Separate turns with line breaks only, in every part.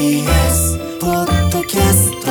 TBS ポッドキャスト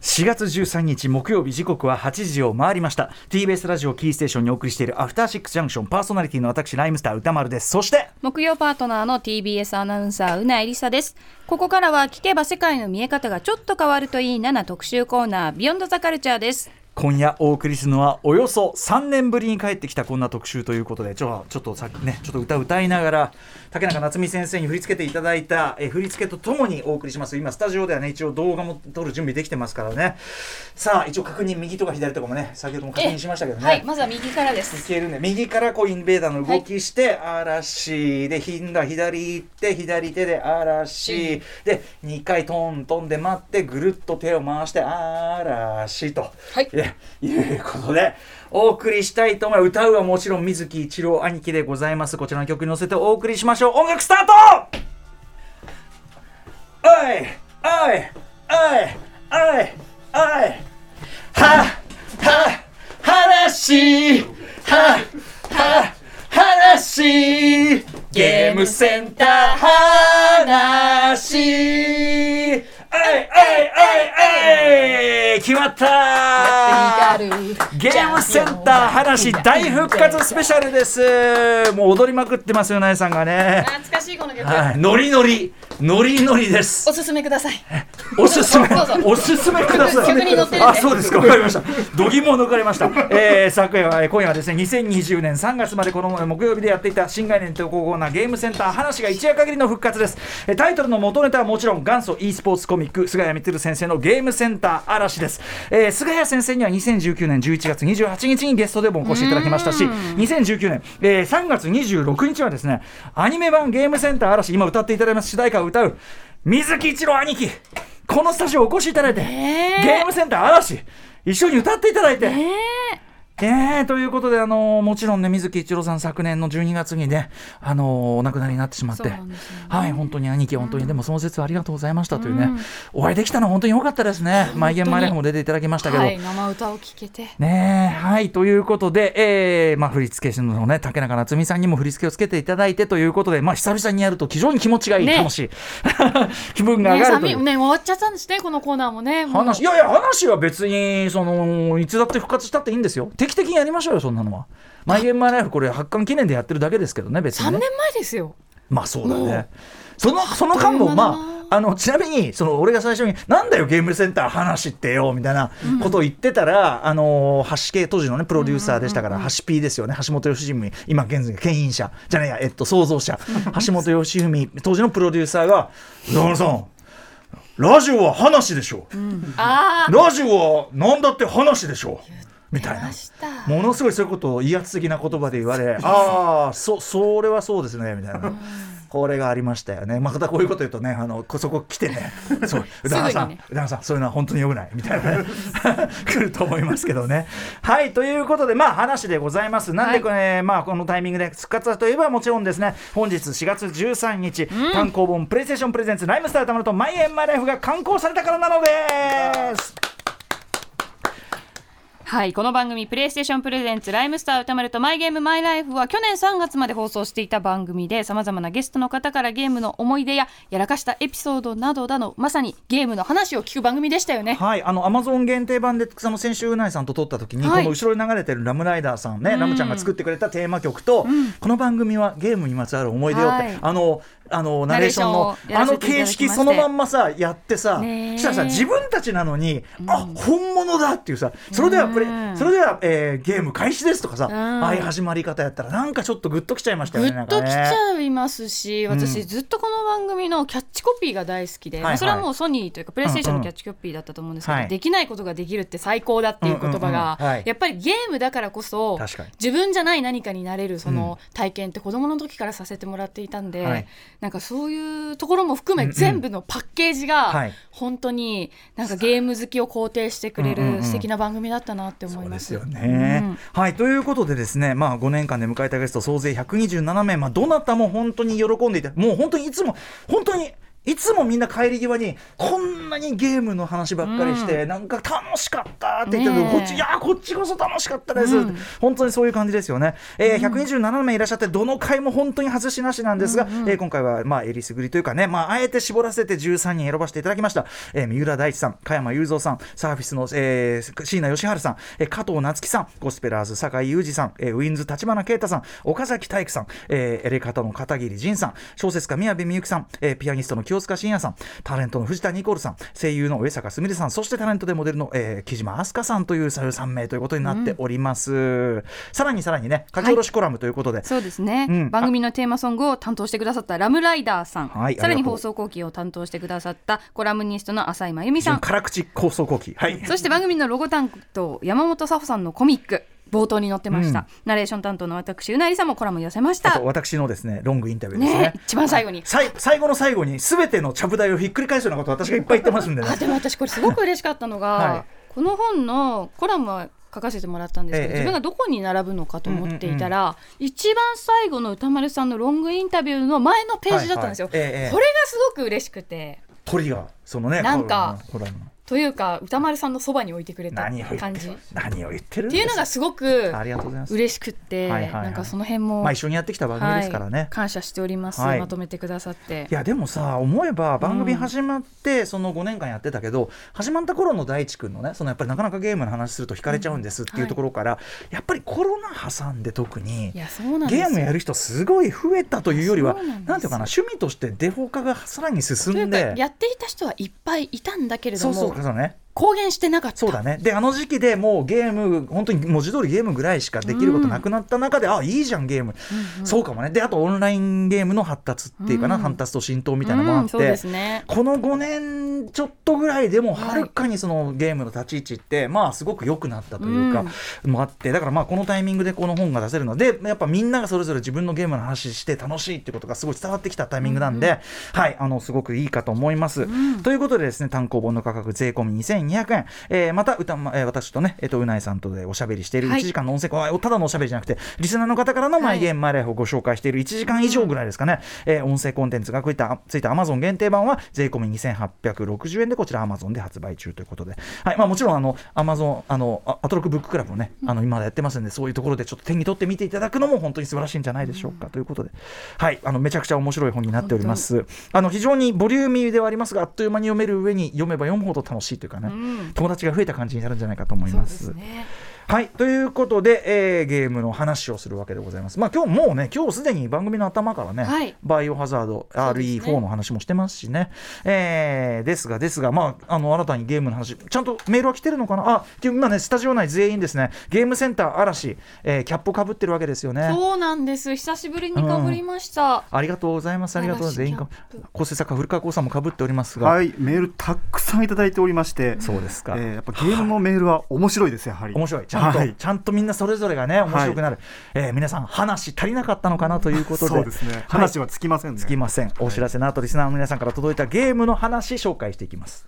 4月13日木曜日時刻は8時を回りました。TBS ラジオキーステーションにお送りしているアフターシックスジャンクション。パーソナリティの私ライムスター歌丸です。そして
木曜パートナーの TBS アナウンサーうなえりさです。ここからは聞けば世界の見え方がちょっと変わるといいなな特集コーナービヨンドザカルチャーです。
今夜お送りするのはおよそ3年ぶりに帰ってきたこんな特集ということでちょちょっとさねちょっと歌歌いながら竹中夏実先生に振り付けていただいたえ振り付けとともにお送りします。今スタジオではね一応動画も撮る準備できてますからね。さあ一応確認右とか左とかもね先ほども確認しましたけどね。
はいまずは右からで
い
す
けるね。右からこうインベーダーの動きして、嵐でひんだ左行って左手で嵐、で2回トントンで待ってぐるっと手を回して嵐と、
はい。
えいうことでお送りしたいと思います。歌うはもちろん水木一郎兄貴でございます。こちらの曲に乗せてお送りしましょう。音楽スタート!おい!おい!おい!おい!おい!は!は!話!は!は!話!ゲームセンター話!おいおいおいおい決まったゲームセンター話大復活スペシャルですもう踊りまくってますよなえさんがね
懐かしいこの曲、
はいノリノリノリノリです。
おすすめください。
おすすめおすすめください。あそうですか。わかりました。度肝を抜かれました、えー、昨夜はえー今夜はですね2020年3月までこの木曜日でやっていた新概念投稿コーナーゲームセンター話が一夜限りの復活です。えータイトルの元ネタはもちろん元祖 e スポーツコミック菅谷充先生のゲームセンター嵐です、えー、菅谷先生には2019年11月28日にゲストでもお越しいただきましたし2019年、えー、3月26日はですねアニメ版ゲームセンター嵐今歌っていただいます。主題歌を歌う水木一郎兄貴。このスタジオお越しいただいて、ゲームセンター嵐。一緒に歌っていただいて、え。ー、ということで、あのーもちろんね、水木一郎さん、昨年の12月にね、あのーお亡くなりになってしまって、
ね。
はい、本当に兄貴、本当に、でもその説はありがとうございましたというね、お会いできたのは本当に良かったですね、マイゲンマイライフも出ていただきましたけど。
はい生歌を聴けて。
ねえはいということで、えーまあ、振付師のね竹中夏実さんにも振り付けをつけていただいてということで、まあ、久々にやると非常に気持ちがいい、
ね。
楽しい。気分が上
ね
がるという。
寒い。ね終わっちゃったんですねこのコーナーもねもう。
話いやいや話は別にそのいつだって復活したっていいんですよ定期的にやりましょうよそんなのは。マイゲームマイライフこれ発刊記念でやってるだけですけどね別
3
にね。
年前ですよ。
まあそうだね。そのその間もまああのちなみにその俺が最初に「なんだよゲームセンター話ってよ」みたいなことを言ってたら、あの橋系当時のねプロデューサーでしたから、橋 P ですよね。橋本良文今現在牽引者じゃないやえっと創造者。橋本良文当時のプロデューサーが「野村さんラジオは話でしょ」
あ
ラジオは何だって話でしょみたいな。ものすごいそういうことを威圧的な言葉で言われああそそれはそうですねみたいな。これがありましたよね。またこういうこと言うとね、あのこそこ来てね、そう、宇田川さん、宇田川さん、そういうのは本当に良くない。みたいなね、来ると思いますけどね。はい、ということで、まあ話でございます。なんでこれ、まあこのタイミングで復活だといえばもちろんですね、本日4月13日、単行本プレイステーションプレゼンツライムスターたまるとマイエンマイライフが刊行されたからなのです。
はいこの番組「プレイステーションプレゼンツライムスター歌丸とマイゲームマイライフ」は去年3月まで放送していた番組でさまざまなゲストの方からゲームの思い出ややらかしたエピソードなどだのまさにゲームの話を聞く番組でしたよね。
はい、あのアマゾン限定版でその先週うないさんと撮った時に、
はい。
この後ろに流れてるラムライダーさんね、ラムちゃんが作ってくれたテーマ曲と、この番組はゲームにまつわる思い出よって、
はい。
あのあのナレーションのあの形式そのまんまさやってさ、したらさ自分たちなのに、あ本物だっていうさそれではプレ、
うん
それでは、えーゲーム開始ですとかさ、
ん。
ああいう始まり方やったらなんかちょっとグッときちゃいましたよ
ぐ
ね。
っときちゃいますし、私ずっとこの番組のキャッチコピーが大好きで、
はいはい。
まあそれはもうソニーというかプレイステーションのキャッチコピーだったと思うんですけど、
はい。
できないことができるって最高だっていう言葉が、やっぱりゲームだからこそ自分じゃない何かになれるその体験って子供の時からさせてもらっていたんで、
はい
なんかそういうところも含め
うんうん。
全部のパッケージ
はい。
が本当になんかゲーム好きを肯定してくれ
うんうんうん。
る素敵な番組だったなって思います。
そうですよね、はい。ということでですね、まあ、5年間で迎えたゲスト総勢127名、まあ、どなたも本当に喜んでいてもう本当にいつも本当にいつもみんな帰り際にこんなにゲームの話ばっかりして、なんか楽しかったって言ってるこっちいやこっちこそ楽しかったです、
うん。
本当にそういう感じですよね、えー127名いらっしゃってどの回も本当に外しなしなんですが、えー今回はまあえりすぐりというかね、まあ、あえて絞らせて13人選ばせていただきました、えー三浦大知さん加山雄三さんサーフィスの、えー、椎名義治さん、えー加藤夏樹さんゴスペラーズ酒井裕二さん、えーウィンズ立花啓太さん岡崎体育さん、えーエレカタの片桐仁さん小説家宮部みゆきさん、えーピアニストの清塚信也さんタレントの藤田ニコルさん声優の上坂すみれさんそしてタレントでモデルの、えー木島飛鳥さんという3名ということになっております、さらにさらにね書き下ろしコラムということで、
そうですね、
うん。
番組のテーマソングを担当してくださったラムライダーさん、
はい
さらに放送後期を担当してくださったコラムニストの浅井真由美さん。
辛口構想後期。はい。
そして番組のロゴ担当山本佐穂さんのコミック冒頭に載ってました、
うん。
ナレーション担当の私うなりさんもコラム寄せました。
あと私のですねロングインタビューですね。
ね一番最後に。
最後の最後に全てのちゃぶ台をひっくり返すようなこと私がいっぱい言ってますんでね。
あでも私これすごく嬉しかったのが、
はい。
この本のコラムは書かせてもらったんですけど、
ええ
自分がどこに並ぶのかと思っていたら、一番最後の歌丸さんのロングインタビューの前のページだったんですよ、
はいはいえ
これがすごく嬉しくて。
トリガーそのね
なんか
コラム
というか歌丸さんのそばに置いてくれた感じ。っ
何を言ってるんです？
ていうのがすごく
ありがとうございます。
嬉しくって、
はいはいはい。
なんかその辺も、
まあ一緒にやってきた番組ですからね、
はい感謝しております、
はい。
まとめてくださって。
いやでもさ思えば番組始まってその5年間やってたけど、始まった頃の大地君のねそのやっぱりなかなかゲームの話すると惹かれちゃうんですっていうところから、やっぱりコロナ挟んで特にゲームやる人すごい増えたというよりは
なん
ていうかな趣味としてデフォ化がさらに進
んか
で
やっていた人はいっぱいいたんだけれども
そうそね。
公言してなかった。
そうだね。であの時期でもうゲーム本当に文字通りゲームぐらいしかできることなくなった中で、あいいじゃんゲーム、そうかもね。であとオンラインゲームの発達っていうかな、
うん。
発達と浸透みたいなのもあって、
うんね。
この5年ちょっとぐらいでもはるかにそのゲームの立ち位置ってまあすごく良くなったというか、もあってだからまあこのタイミングでこの本が出せるのでやっぱみんながそれぞれ自分のゲームの話して楽しいっていうことがすごい伝わってきたタイミングなんで、はい。あのすごくいいかと思います。ということでですね単行本の価格税込み2200円、えーまた歌、まえー私とねえっ、とうないさんとでおしゃべりしている
はい。
1時間の音声、あただのおしゃべりじゃなくてリスナーの方からのマイゲームマイライフをご紹介している1時間以上ぐらいですかね、えー音声コンテンツがこういったついた Amazon 限定版は税込み2860円でこちら Amazon で発売中ということで、はい。まあ、もちろんあの Amazon あのあアトロックブッククラブもねあの今までやってますんでそういうところでちょっと手に取って見ていただくのも本当に素晴らしいんじゃないでしょうか、ということで、はい、あのめちゃくちゃ面白い本になっております。あの非常にボリューミーではありますがあっという間に読める上に読めば読むほど楽しいというかね、
ん
友達が増えた感じになるんじゃないかと思いま。
ですすね
はいということで、えーゲームの話をするわけでございます。まあ今日もうね今日すでに番組の頭からね、
はい。
バイオハザード
そうですね。
RE4 の話もしてますしね、えーですがですがまああの新たにゲームの話ちゃんとメールは来てるのかな？あ今ねスタジオ内全員ですね。ゲームセンター嵐、えーキャップをかぶってるわけですよね。
そうなんです。久しぶりにかぶりました、
ありがとうございます。ありがとう。
嵐
全員か
キャップ。
構成作家古川光さんもかぶっておりますが、
はい、メールたくさんいただいておりまして、
そうですか。
えーやっぱゲームのメールは面白いですやはり。
面白いちゃんと、
はい。
ちゃんとみんなそれぞれがね面白くなる、えー皆さん話足りなかったのかなということで。
そうですね。
はい。
話はつきませんね。
つきません。お知らせの後リスナーの皆さんから届いたゲームの話紹介していきます。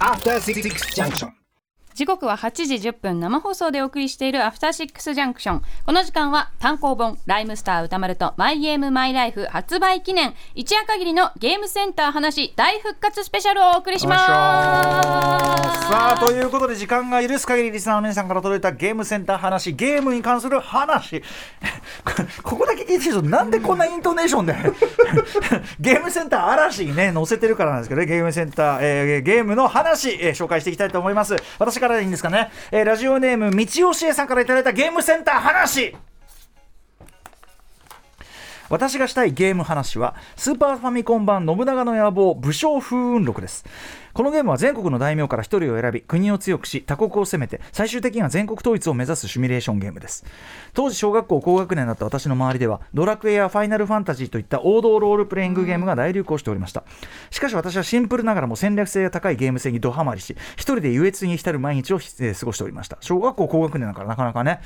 After Six Junction.
時刻は8時10分。生放送でお送りしているアフターシックスジャンクションこの時間は単行本ライムスター歌丸とマイゲームマイライフ発売記念。一夜限りのゲームセンター話大復活スペシャルをお送りします。
さあということで時間が許す限りリスナーの皆さんから届いたゲームセンター話ゲームに関する話。ここだけ聞いてるとなんでこんなイントネーションで ゲームセンター嵐にね載せてるからなんですけどね。ゲームセンター、えーゲームの話、えー紹介していきたいと思います。私からでいいんですかね、えーラジオネーム道教えさんからいただいたゲームセンター話。私がしたいゲーム話はスーパーファミコン版信長の野望武将風雲録です。このゲームは全国の大名から一人を選び国を強くし他国を攻めて最終的には全国統一を目指すシミュレーションゲームです。当時小学校高学年だった私の周りではドラクエやファイナルファンタジーといった王道ロールプレイングゲームが大流行しておりました。しかし私はシンプルながらも戦略性が高いゲーム性にドハマりし一人で優越に浸る毎日を、えー過ごしておりました。小学校高学年だからなかなかね、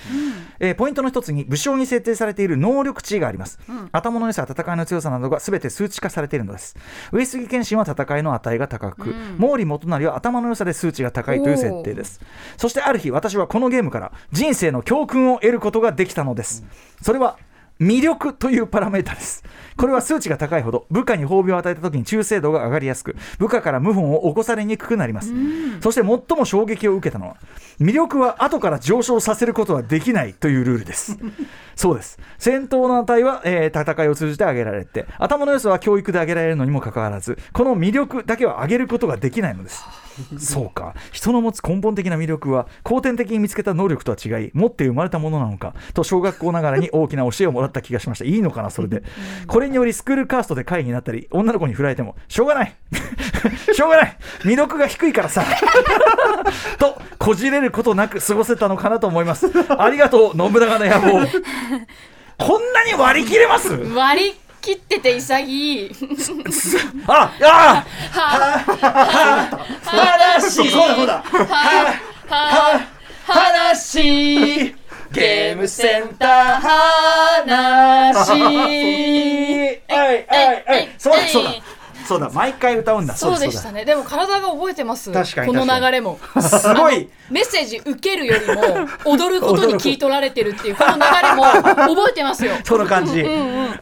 えーポイントの一つに武将に設定されている能力値があります、頭の良さ戦いの強さなどが全て数値化されているのです。上杉謙信は戦いの値が高く、毛利元就は頭の良さで数値が高いという設定です。そしてある日私はこのゲームから人生の教訓を得ることができたのです、それは魅力というパラメータです。これは数値が高いほど部下に褒美を与えた時に忠誠度が上がりやすく部下から謀反を起こされにくくなります。そして最も衝撃を受けたのは魅力は後から上昇させることはできないというルールです。そうです。戦闘の値は、えー戦いを通じて上げられて頭の良さは教育で上げられるのにもかかわらずこの魅力だけは上げることができないのです そうか。人の持つ根本的な魅力は後天的に見つけた能力とは違い持って生まれたものなのかと小学校ながらに大きな教えをもらった気がしました。いいのかなそれで。これによりスクールカーストで会議になったり女の子に振られてもしょうがない。しょうがない。魅力が低いからさ。とこじれることなく過ごせたのかなと思います。ありがとう信長の野望。こんなに割り切れます？
割り切ってて潔い。
ああ
話
そうだそうだ。
話。ゲームセンター話。
はいはいはい。そうだそうだそうだ毎回歌うんだ。
そうで
だ。
したね。でも体が覚えてます。
確かに
この流れも。
すごい。
メッセージ受けるよりも踊ることに聞い取られてるっていうこの流れも覚えてますよ。
その感じ、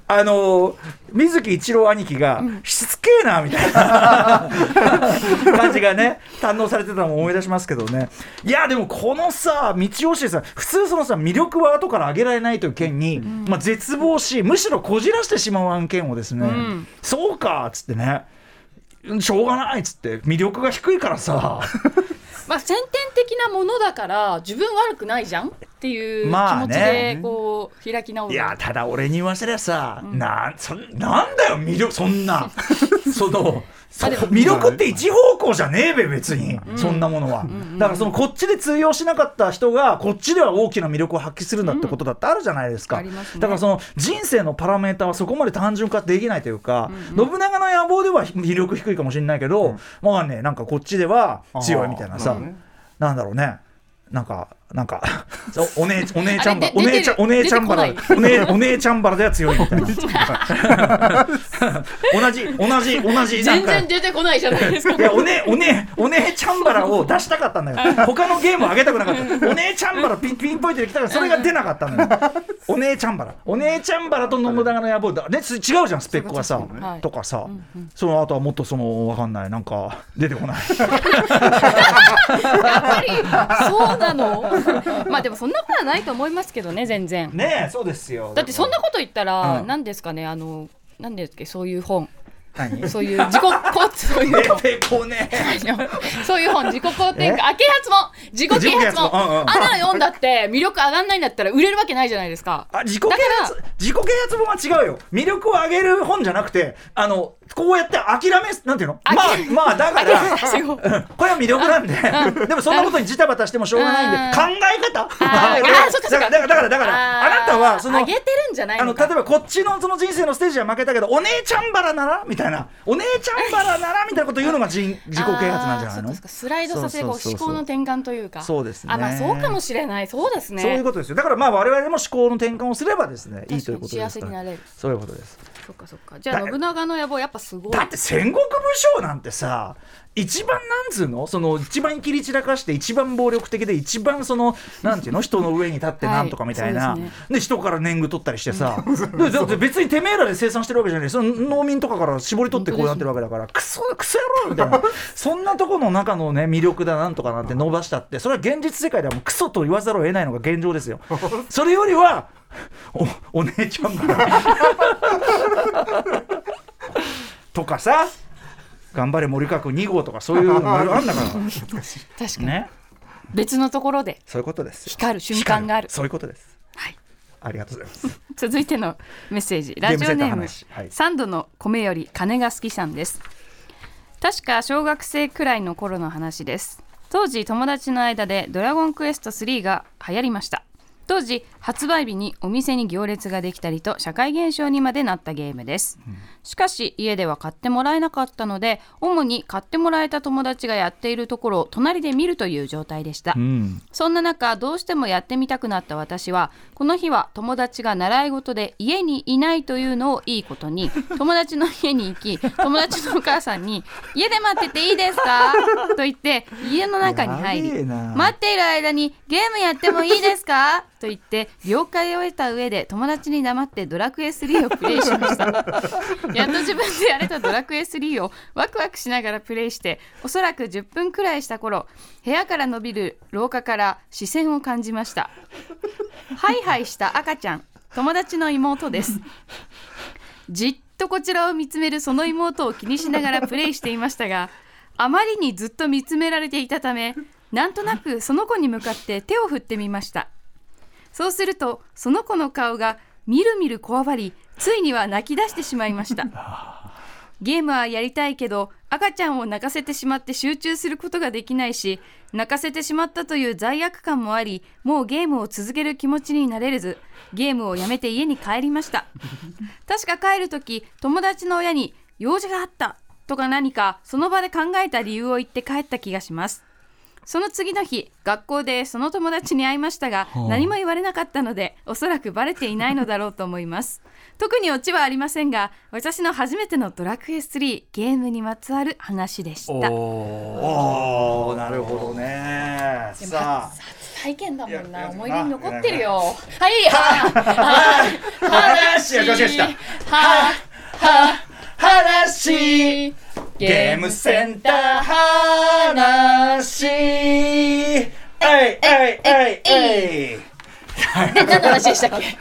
あの水木一郎兄貴が、しつけえなみたいな。感じがね堪能されてたのも思い出しますけどね。いやでもこのさ道吉さん普通そのさ魅力は後から上げられないという件に、まあ、絶望しむしろこじらしてしまう案件をですね、
ん。
そうかっつってね。しょうがないっつって。魅力が低いからさ
まあ先天的なものだから自分悪くないじゃん？っていう気
まあ
持ち
ね
でこう開き直る、
いやただ俺に言わせりゃさ、なんそんなんだよ魅力そんな。その魅力って一方向じゃねえべ別に、そんなものは、だからそのこっちで通用しなかった人がこっちでは大きな魅力を発揮するんだってことだってあるじゃないですか、だからその人生のパラメータはそこまで単純化できないというか、信長の野望では魅力低いかもしれないけど、まあねなんかこっちでは強いみたいなさ
な
んだろうね。なんかなんか お姉お姉ちゃんばお姉ちゃんお姉ちゃんばらお姉 お姉ちゃんばらでは強いみたいな。同じ同じ同じ
全
か。
然出てこないじゃないですか。
いやおねおねお姉ちゃんバラを出したかったんだよ。他のゲームを上げたくなかった。お姉ちゃんバラピンピンポイントで来たからそれが出なかったのよ。お姉ちゃんバラお姉ちゃんバラと信長の野望。だねつ違うじゃんスペック
はい。
とかさ、その後はもっとそのわかんない。なんか。出てこない
やっぱりそうなの？まあでもそんなことはないと思いますけどね全然。
ねえそうですよ。
だってそんなこと言ったら
うん。
何ですかねあの何ですっけそういう本。
何？
そういう自己肯そういう
ね。え
そういう本自己肯定
え？
感あ啓発も自己啓発
も？うんうん。
もあんなの読んだって魅力上がんないんだったら売れるわけないじゃないですか。
あ自己啓
だ
発自己啓発本は違うよ。魅力を上げる本じゃなくてあのこうやって諦めなんていうの？まあまあだからこれは魅力なんで、でもそんなことにジタバタしてもしょうがないんで、
うん。
考え方。だからだからだから
あ
なたはその
上げてるんじゃない
あの例えばこっちのその人生のステージは負けたけどお姉ちゃんバラなら？みたいな。お姉ちゃんバラなら？みたいなこと言うのが人 自己啓発なんじゃないの？
スライドさせこう思考の転換というか。
そうですね。
あまあそうかもしれない。そうですね。
そういうことですよ。だからまあ我々も思考の転換をすればですねいいということですから。
幸せになれる。
そういうことです
そっかそっか。じゃあ
だ
信長の野望やっぱすごい。
だって戦国武将なんてさ一番なんつうの？その一番切り散らかして一番暴力的で一番そのなんていうの？人の上に立ってなんとかみたいな、
はいです
で人から年貢取ったりしてさ。でだって別にてめえらで生産してるわけじゃないその農民とかから絞り取ってこうなってるわけだからクソクソ野郎みたいな。そんなとこの中のね魅力だなんとかなんて伸ばしたってそれは現実世界ではもうクソと言わざるを得ないのが現状ですよ。それよりはおお姉ちゃんが とかさ頑張れ森川君2号とかそういうのもあるんだから。
確かに、
ね。
別のところで。
そういうことです
光る瞬間がある。
光そういうことです。
はい。
ありがとうございます。
続いてのメッセージ。ラジオネーム。
話。はい。
三度の米より金が好きさんです。確か小学生くらいの頃の話です。当時友達の間でドラゴンクエスト3が流行りました。当時発売日にお店に行列ができたりと社会現象にまでなったゲームです、しかし家では買ってもらえなかったので主に買ってもらえた友達がやっているところを隣で見るという状態でした、
うん。
そんな中どうしてもやってみたくなった私はこの日は友達が習い事で家にいないというのをいいことに 友達の家に行き友達のお母さんに「家で待ってていいですか? 」と言って家の中に入り
やべえな「
待っている間にゲームやってもいいですか?」と言って了解を得た上で友達に黙ってドラクエ3をプレイしました。やっと自分でやれたドラクエ3をワクワクしながらプレイしておそらく10分くらいした頃部屋から伸びる廊下から視線を感じました。ハイハイした赤ちゃん友達の妹です。じっとこちらを見つめるその妹を気にしながらプレイしていましたがあまりにずっと見つめられていたためなんとなくその子に向かって手を振ってみましたそうするとその子の顔がみるみるこわばりついには泣き出してしまいました。ゲームはやりたいけど赤ちゃんを泣かせてしまって集中することができないし泣かせてしまったという罪悪感もありもうゲームを続ける気持ちになれずゲームをやめて家に帰りました。確か帰る時友達の親に用事があったとか何かその場で考えた理由を言って帰った気がしますその次の日学校でその友達に会いましたが、何も言われなかったのでおそらくバレていないのだろうと思います。特にオチはありませんが私の初めてのドラクエ3ゲームにまつわる話でした。
おー。なるほどね。さあ。
初体験だもんな。
や
思い出に残ってるよ。はい は
話よしよしよしだ
は
は話。ゲームセンター話。えいえいえいえ。い
何の話でしたっけ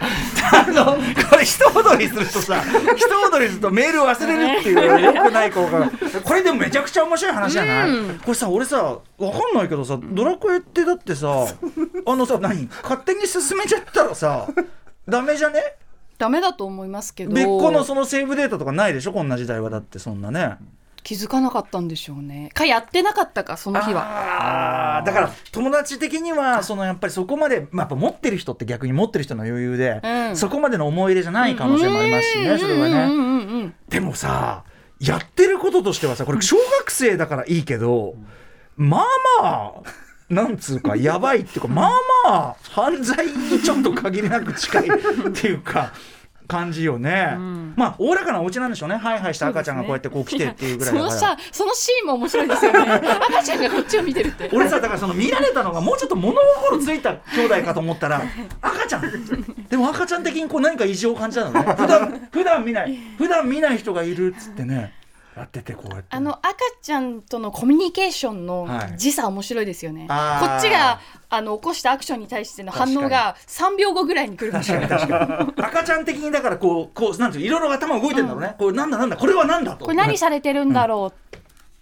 あのこれ一踊りするとさ 一踊りするとメール忘れるっていうよくない効果が。これでもめちゃくちゃ面白い話じゃない、これさ俺さわかんないけどさドラクエってだってさあのさ何？勝手に進めちゃったらさダメじゃね？
ダメだと思いますけど。
別個のそのセーブデータとかないでしょ？こんな時代はだってそんなね。
気づかなかったんでしょうね。かやってなかったかその日は。
だから友達的にはそのやっぱりそこまで、まあ、やっぱ持ってる人って逆に持ってる人の余裕で、
うん。
そこまでの思い入れじゃない可能性もありますしね、それはね。でもさやってることとしてはさこれ小学生だからいいけどまあまあなんつうかやばいっていうかまあまあ犯罪にちょっと限りなく近いっていうか。感じよね、まあおおらかなお家なんでしょうね。ハイハイした赤ちゃんがこうやってこう来てっていうぐらい
そ
だから。
のさ そのシーンも面白いですよね。赤ちゃんがこっちを見てるって。
俺さだからその見られたのがもうちょっと物心ついた兄弟かと思ったら赤ちゃん。でも赤ちゃん的にこう何か異常を感じたのね。普段 普段見ない。普段見ない人がいるっつってねやっててこうやって。
あの赤ちゃんとのコミュニケーションの
はい。
時差面白いですよね、こっちがあの起こしたアクションに対しての反応が3秒後ぐらいに来る
かに確かに。赤ちゃん的にだからこうこうなんていういろいろ頭動いてるんだろうね、これなんだなんだこれはなんだと。
これ何されてるんだろう、
で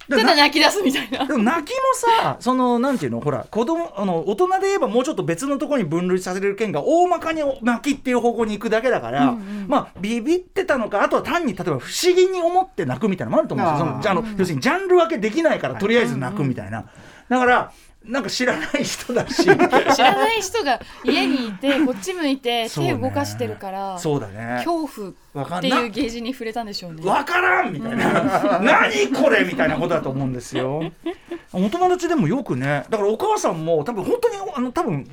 ただ泣き出すみたいな。
でも泣きもさそのなんていうのほら子供あの大人で言えばもうちょっと別のところに分類させれる件が大まかに泣きっていう方向に行くだけだから、まあビビってたのかあとは単に例えば不思議に思って泣くみたいなのもあると思うんですよ。そのじゃああの要するにジャンル分けできないからとりあえず泣くみたいな、だからなんか知らない人だし。
知らない人が家にいてこっち向いて手動かしてるから、
そうだね。
恐怖っていうゲージに触れたんでしょうね。
わからんみたいな。何これみたいなことだと思うんですよ。お友達でもよくね。だからお母さんも多分本当にあの多分
ね。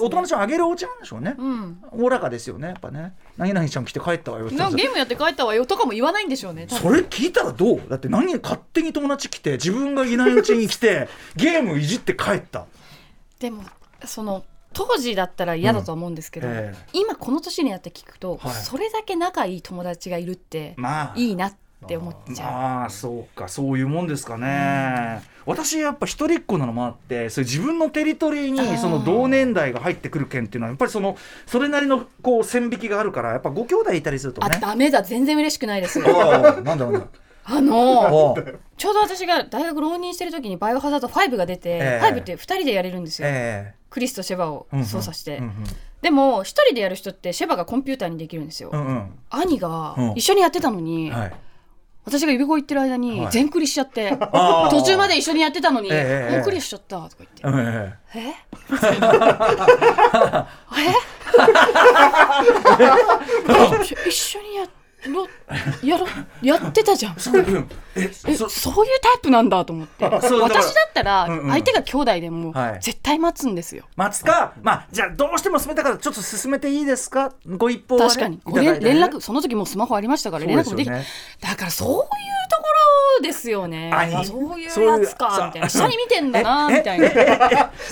お友達をあげるお家なんでしょうね。
うん。
おおらかですよねやっぱね。何々ちゃん来て帰ったわよ
ゲームやって帰ったわよとかも言わないんでしょうね
それ聞いたらどう？だって何勝手に友達来て自分がいないうちに来てゲームいじって帰った。
でもその当時だったら嫌だとは思うんですけど、
うんええ。
今この年になって聞くと、
はい。
それだけ仲いい友達がいるって
まあ。
いいなって思っちゃう。
まあそうか。そういうもんですかね、私やっぱ一人っ子なのもあってそういう自分のテリトリーにその同年代が入ってくる件っていうのはやっぱりそのそれなりのこう線引きがあるからやっぱご兄弟いたりすると
あ
ね
ダメだ。全然嬉しくないです。
ああなんだなんだ
あの
ああ
ちょうど私が大学浪人してる時にバイオハザード5が出て、
ええ。
5って2人でやれるんですよ、
え
クリスとシェバを
え
操作して、
うんうん
でも1人でやる人ってシェバがコンピューターにできるんですよ、
うんうん。
兄が
うん。
一緒にやってたのに、
はい。
私が指声言ってる間に
はい。
全クリしちゃって、
あー。
途中まで一緒にやってたのに、
ええ
もうクリしちゃったとか言って、
ええ？
え？一緒にやろやろやってたじゃん。
うん。え
え
そ
そういうタイプなんだと思って。私だったら
うんうん。
相手が兄弟でも
はい。
絶対待つんですよ、
待つか？まあじゃあどうしても進めたからちょっと進めていいですか？ご一報は、ね、
確かに。
いただいてね。
連絡その時もうスマホありましたから連絡もでき
ね
だからそういうところですよね。そういう
そういう
やつかみたいな。下に見てんだな
え
みたいな。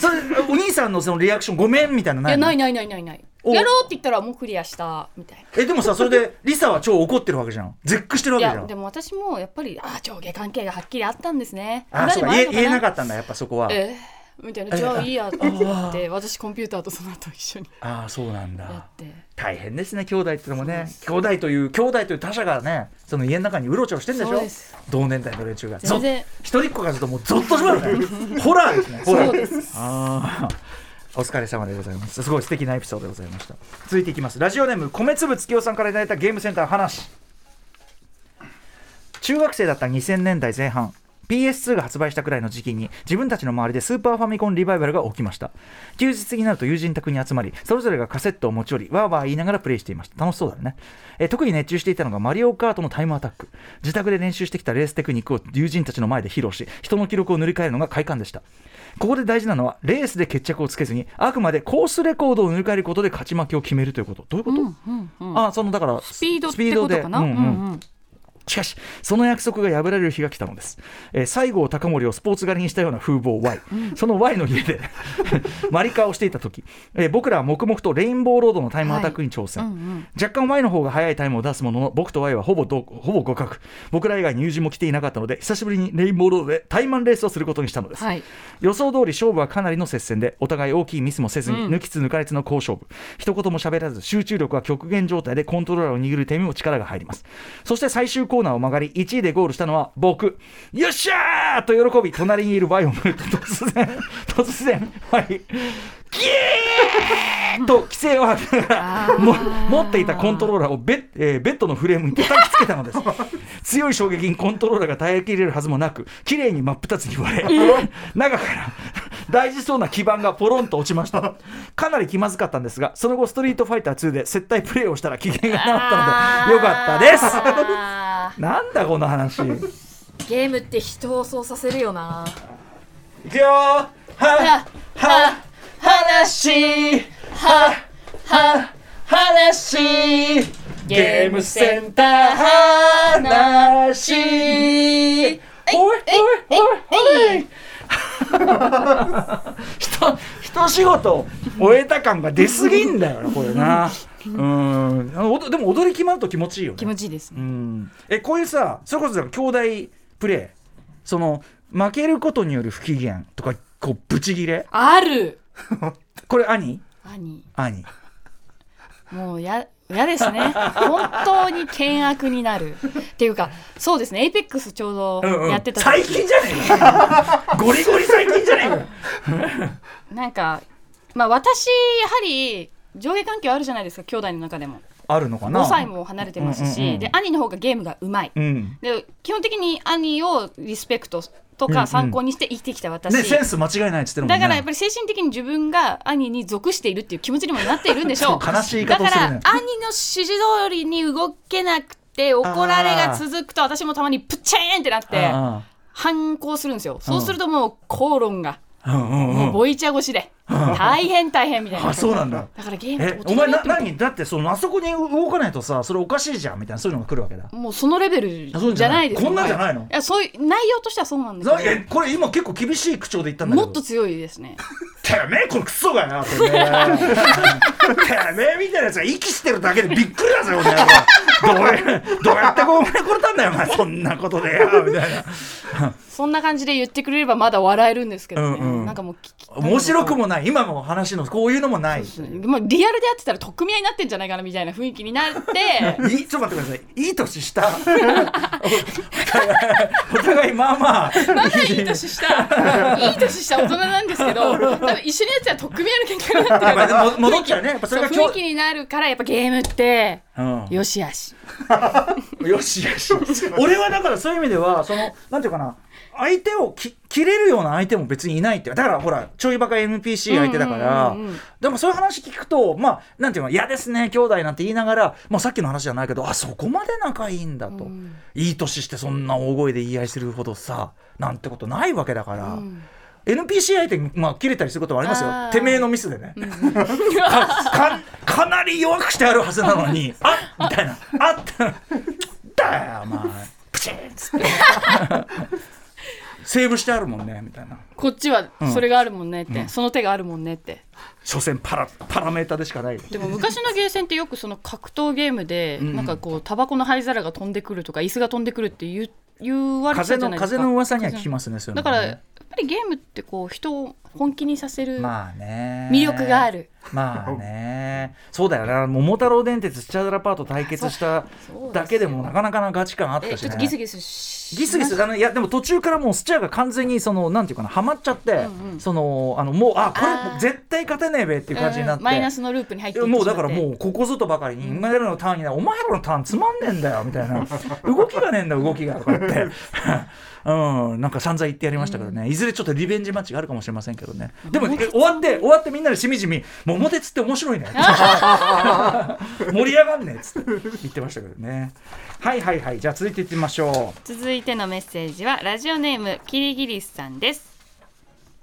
それお兄さんのそのリアクションごめんみたいなのないの
やないないないないない
お
やろうって言ったらもうクリアしたみたいな。
えでもさそれでリサは超怒ってるわけじゃん。絶句してるわ
い
けじゃん。
やでも私もやっぱりあ上下関係がはっきりあったんですね。
あそうか言え言えなか
っ
ったんだやっぱそこは。
たえ。ーみたいな。じゃあいいやって言って私コンピューターとその後一緒に
ああそうなんだ。
やって。
大変ですね兄弟ってのもね。兄弟という兄弟という他者がねその家の中にうろちょろしてんでしょ？
そう
同年代の連中が。
全然。
ぞ一人っ子がずっともうゾッとしますね。ホラーですねホラー。
そうです。
あーお疲れ様でございます。すごい素敵なエピソードでございました。続いていきます。ラジオネーム米粒月夫さんからいただいたゲームセンター話。中学生だった2000年代前半。PS2 が発売したくらいの時期に自分たちの周りでスーパーファミコンリバイバルが起きました。休日になると友人宅に集まりそれぞれがカセットを持ち寄りわーわー言いながらプレイしていました。楽しそうだね、えー特に熱中していたのがマリオカートのタイムアタック。自宅で練習してきたレーステクニックを友人たちの前で披露し人の記録を塗り替えるのが快感でした。ここで大事なのはレースで決着をつけずにあくまでコースレコードを塗り替えることで勝ち負けを決めるということ。どういうこと、
うんうん
あそのだから
スピードってことかな？
うんうん
うんうん
しかしその約束が破られる日が来たのです、えー西郷隆盛をスポーツ狩りにしたような風貌 Y、その Y の家で マリカをしていた時、えー僕らは黙々とレインボーロードのタイムアタックに挑戦、
うんうん。
若干 Y の方が速いタイムを出すものの僕と Y はほぼどほぼ互角。僕ら以外に友人も来ていなかったので久しぶりにレインボーロードでタイマンレースをすることにしたのです、
はい。
予想通り勝負はかなりの接戦でお互い大きいミスもせずに、
うん。
抜きつ抜かれつの好勝負。一言も喋らず集中力は極限状態でコントローラーを握る手にも力が入ります。そして最終コーナーを曲がり1位でゴールしたのは僕。よっしゃーと喜び隣にいるバイを見ると突然突然はい。ギーと規制を吐きながらも持っていたコントローラーをベッ,、えーベッドのフレームに叩きつけたのです。強い衝撃にコントローラーが耐えきれるはずもなく綺麗に真っ二つに割れ 中から大事そうな基板がポロンと落ちました。かなり気まずかったんですがその後ストリートファイター2で接待プレイをしたら機嫌が治ったのでよかったです。
あ
なんだこの話。い
ーゲームって人をそうさせるよな。
くよー。はは話はは話ゲームセンター話ほいほいほいほい人一仕事終えた感が出すぎんだよなこれなうんでも踊り決まると気持ちいいよね
気持ちいいですね。
うんえこういうさそれこそ兄弟プレーその負けることによる不機嫌とかこうブチギレ
ある。
これ兄？
兄。
兄。
もうや嫌ですね。本当に険悪になる。っていうかそうですね。エイペックスちょうどやってた時、
最近じゃねえか。ゴリゴリ最近じゃねえか。
なんかまあ私やはり上下関係あるじゃないですか兄弟の中でも。
あるのかな
？5歳も離れてますし、
うんうんうん
で兄の方がゲームがうまい、
うん。
で基本的に兄をリスペクトと
うんうん。
か参考にして生きてきた私、
ねセンス間違いないっつってね。
だからやっぱり精神的に自分が兄に属しているっていう気持ちにもなっているんでしょう。
悲しいね。
だから兄の指示通りに動けなくて怒られが続くと私もたまにプッチーンってなって
あ
反抗するんですよ。そうするともう口論が。
あうんうんうん。
もうボイチャ越しで 大変大変みたいな。
あそうなんだ。
だからゲーム
お前な何？だってそのあそこに動かないとさそれおかしいじゃんみたいなそういうのが来るわけだ。
もうそのレベルじゃないです
こんなんじゃないの？
いやそういう内容としてはそうなんです
えこれ今結構厳しい口調で言ったんだけど。
もっと強いですね。
てめえこのクソがなてめえ。てめえみたいなやつが息してるだけでびっくりだぜ俺どうやどうやってこう生まれこれたんだよお前。そんなことでよみたいな。
そんな感じで言ってくれればまだ笑えるんですけどね、なんかもう聞き
面白くもない今の話のこういうのもない。
まあ、リアルでやってたら取っ組み合いになってんじゃないかなみたいな雰囲気になって。
いいちょっと待ってください。いい年した。お 互いまあまあ。
まだいい年した。いい年した大人なんですけど多分一緒にやってたら取っ組み合いの喧嘩になってる。
やっぱも戻っちゃうね。やっぱそれが
雰囲気。になるからやっぱゲームって。
うん。
よしあし。
よしよし。俺はだからそういう意味ではそのなんていうかな相手をき切れるような相手も別にいないって。だからほらちょいバカ NPC 相手だから、
うんうんうん。うん
でもそういう話聞くとまあなんていうの嫌ですね兄弟なんて言いながらもうさっきの話じゃないけどあそこまで仲いいんだと、
うん。
いい年してそんな大声で言い合いするほどさなんてことないわけだから。NPC 相手に、まあ、切れたりすることはありますよ。てめえのミスでね、かかかなり弱くしてあるはずなのに あみたいな。あった だよお前。プチンっつってセーブしてあるもんねみたいな。
こっちは
うん。
それがあるもんねって、
うん。
その手があるもんねって。
所詮パラパラメータでしかない。
でも昔のゲーセンってよくその格闘ゲームで、
ん。
なんかこうタバコの灰皿が飛んでくるとか椅子が飛んでくるって言う言われてたじゃないですか。
風の噂には聞きますね
だからやっぱりゲームってこう人を本気にさせる
まあね。
魅力がある、
まあね。そうだよな桃太郎電鉄スチャダラパート対決しただけでもなかなかなガチ感あったし、ね、
えちょっとギスギスし
ギスギスあのいやでも途中からもうスチャーが完全にそのなんていうかなハマっちゃって、そのあのもうあこれ絶対勝てねえべっていう感じになって、
うん。マイナスのループに入って
もうだからもうここぞとばかりに、お前らのターンになお前らのターンつまんねえんだよみたいな。動きがねえんだ動きがとか言ってうんなんか散々言ってやりましたけどね、いずれちょっとリベンジマッチがあるかもしれませんけどね。でもえ終わって終わってみんなでしみじみ「桃鉄って面白いね」盛り上がんねえっつって言ってましたけどね。はいはいはい。じゃあ続いていってみましょう。
続いてのメッセージはラジオネームキリギリスさんです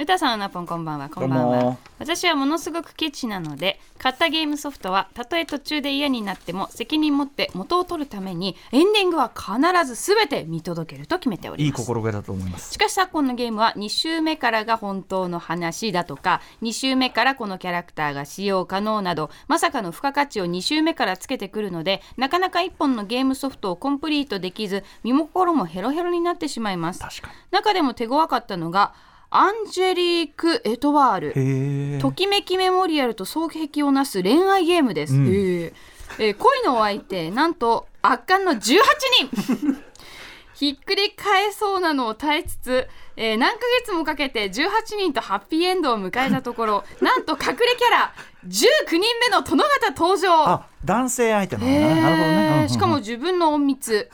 うたさんうなぽんこんばんは。こんばんは。私はものすごくケチなので買ったゲームソフトはたとえ途中で嫌になっても責任持って元を取るためにエンディングは必ず全て見届けると決めており
いい
ます
心がけだと思います。
しかし昨今のゲームは2周目からが本当の話だとか2周目からこのキャラクターが使用可能などまさかの付加価値を2周目からつけてくるのでなかなか1本のゲームソフトをコンプリートできず身も心もヘロヘロになってしまいます。
確か
中でも手強かったのがアンジェリーク・エトワール。ときめきメモリアルと双璧をなす恋愛ゲームです、
うん。
へええー恋のお相手なんと圧巻の18人。ひっくり返そうなのを耐えつつ、えー何ヶ月もかけて18人とハッピーエンドを迎えたところ なんと隠れキャラ19人目の殿方登場。
あ男性相手なの
へ
ねなるほどね。うんうんうん。
ーしかも自分の隠密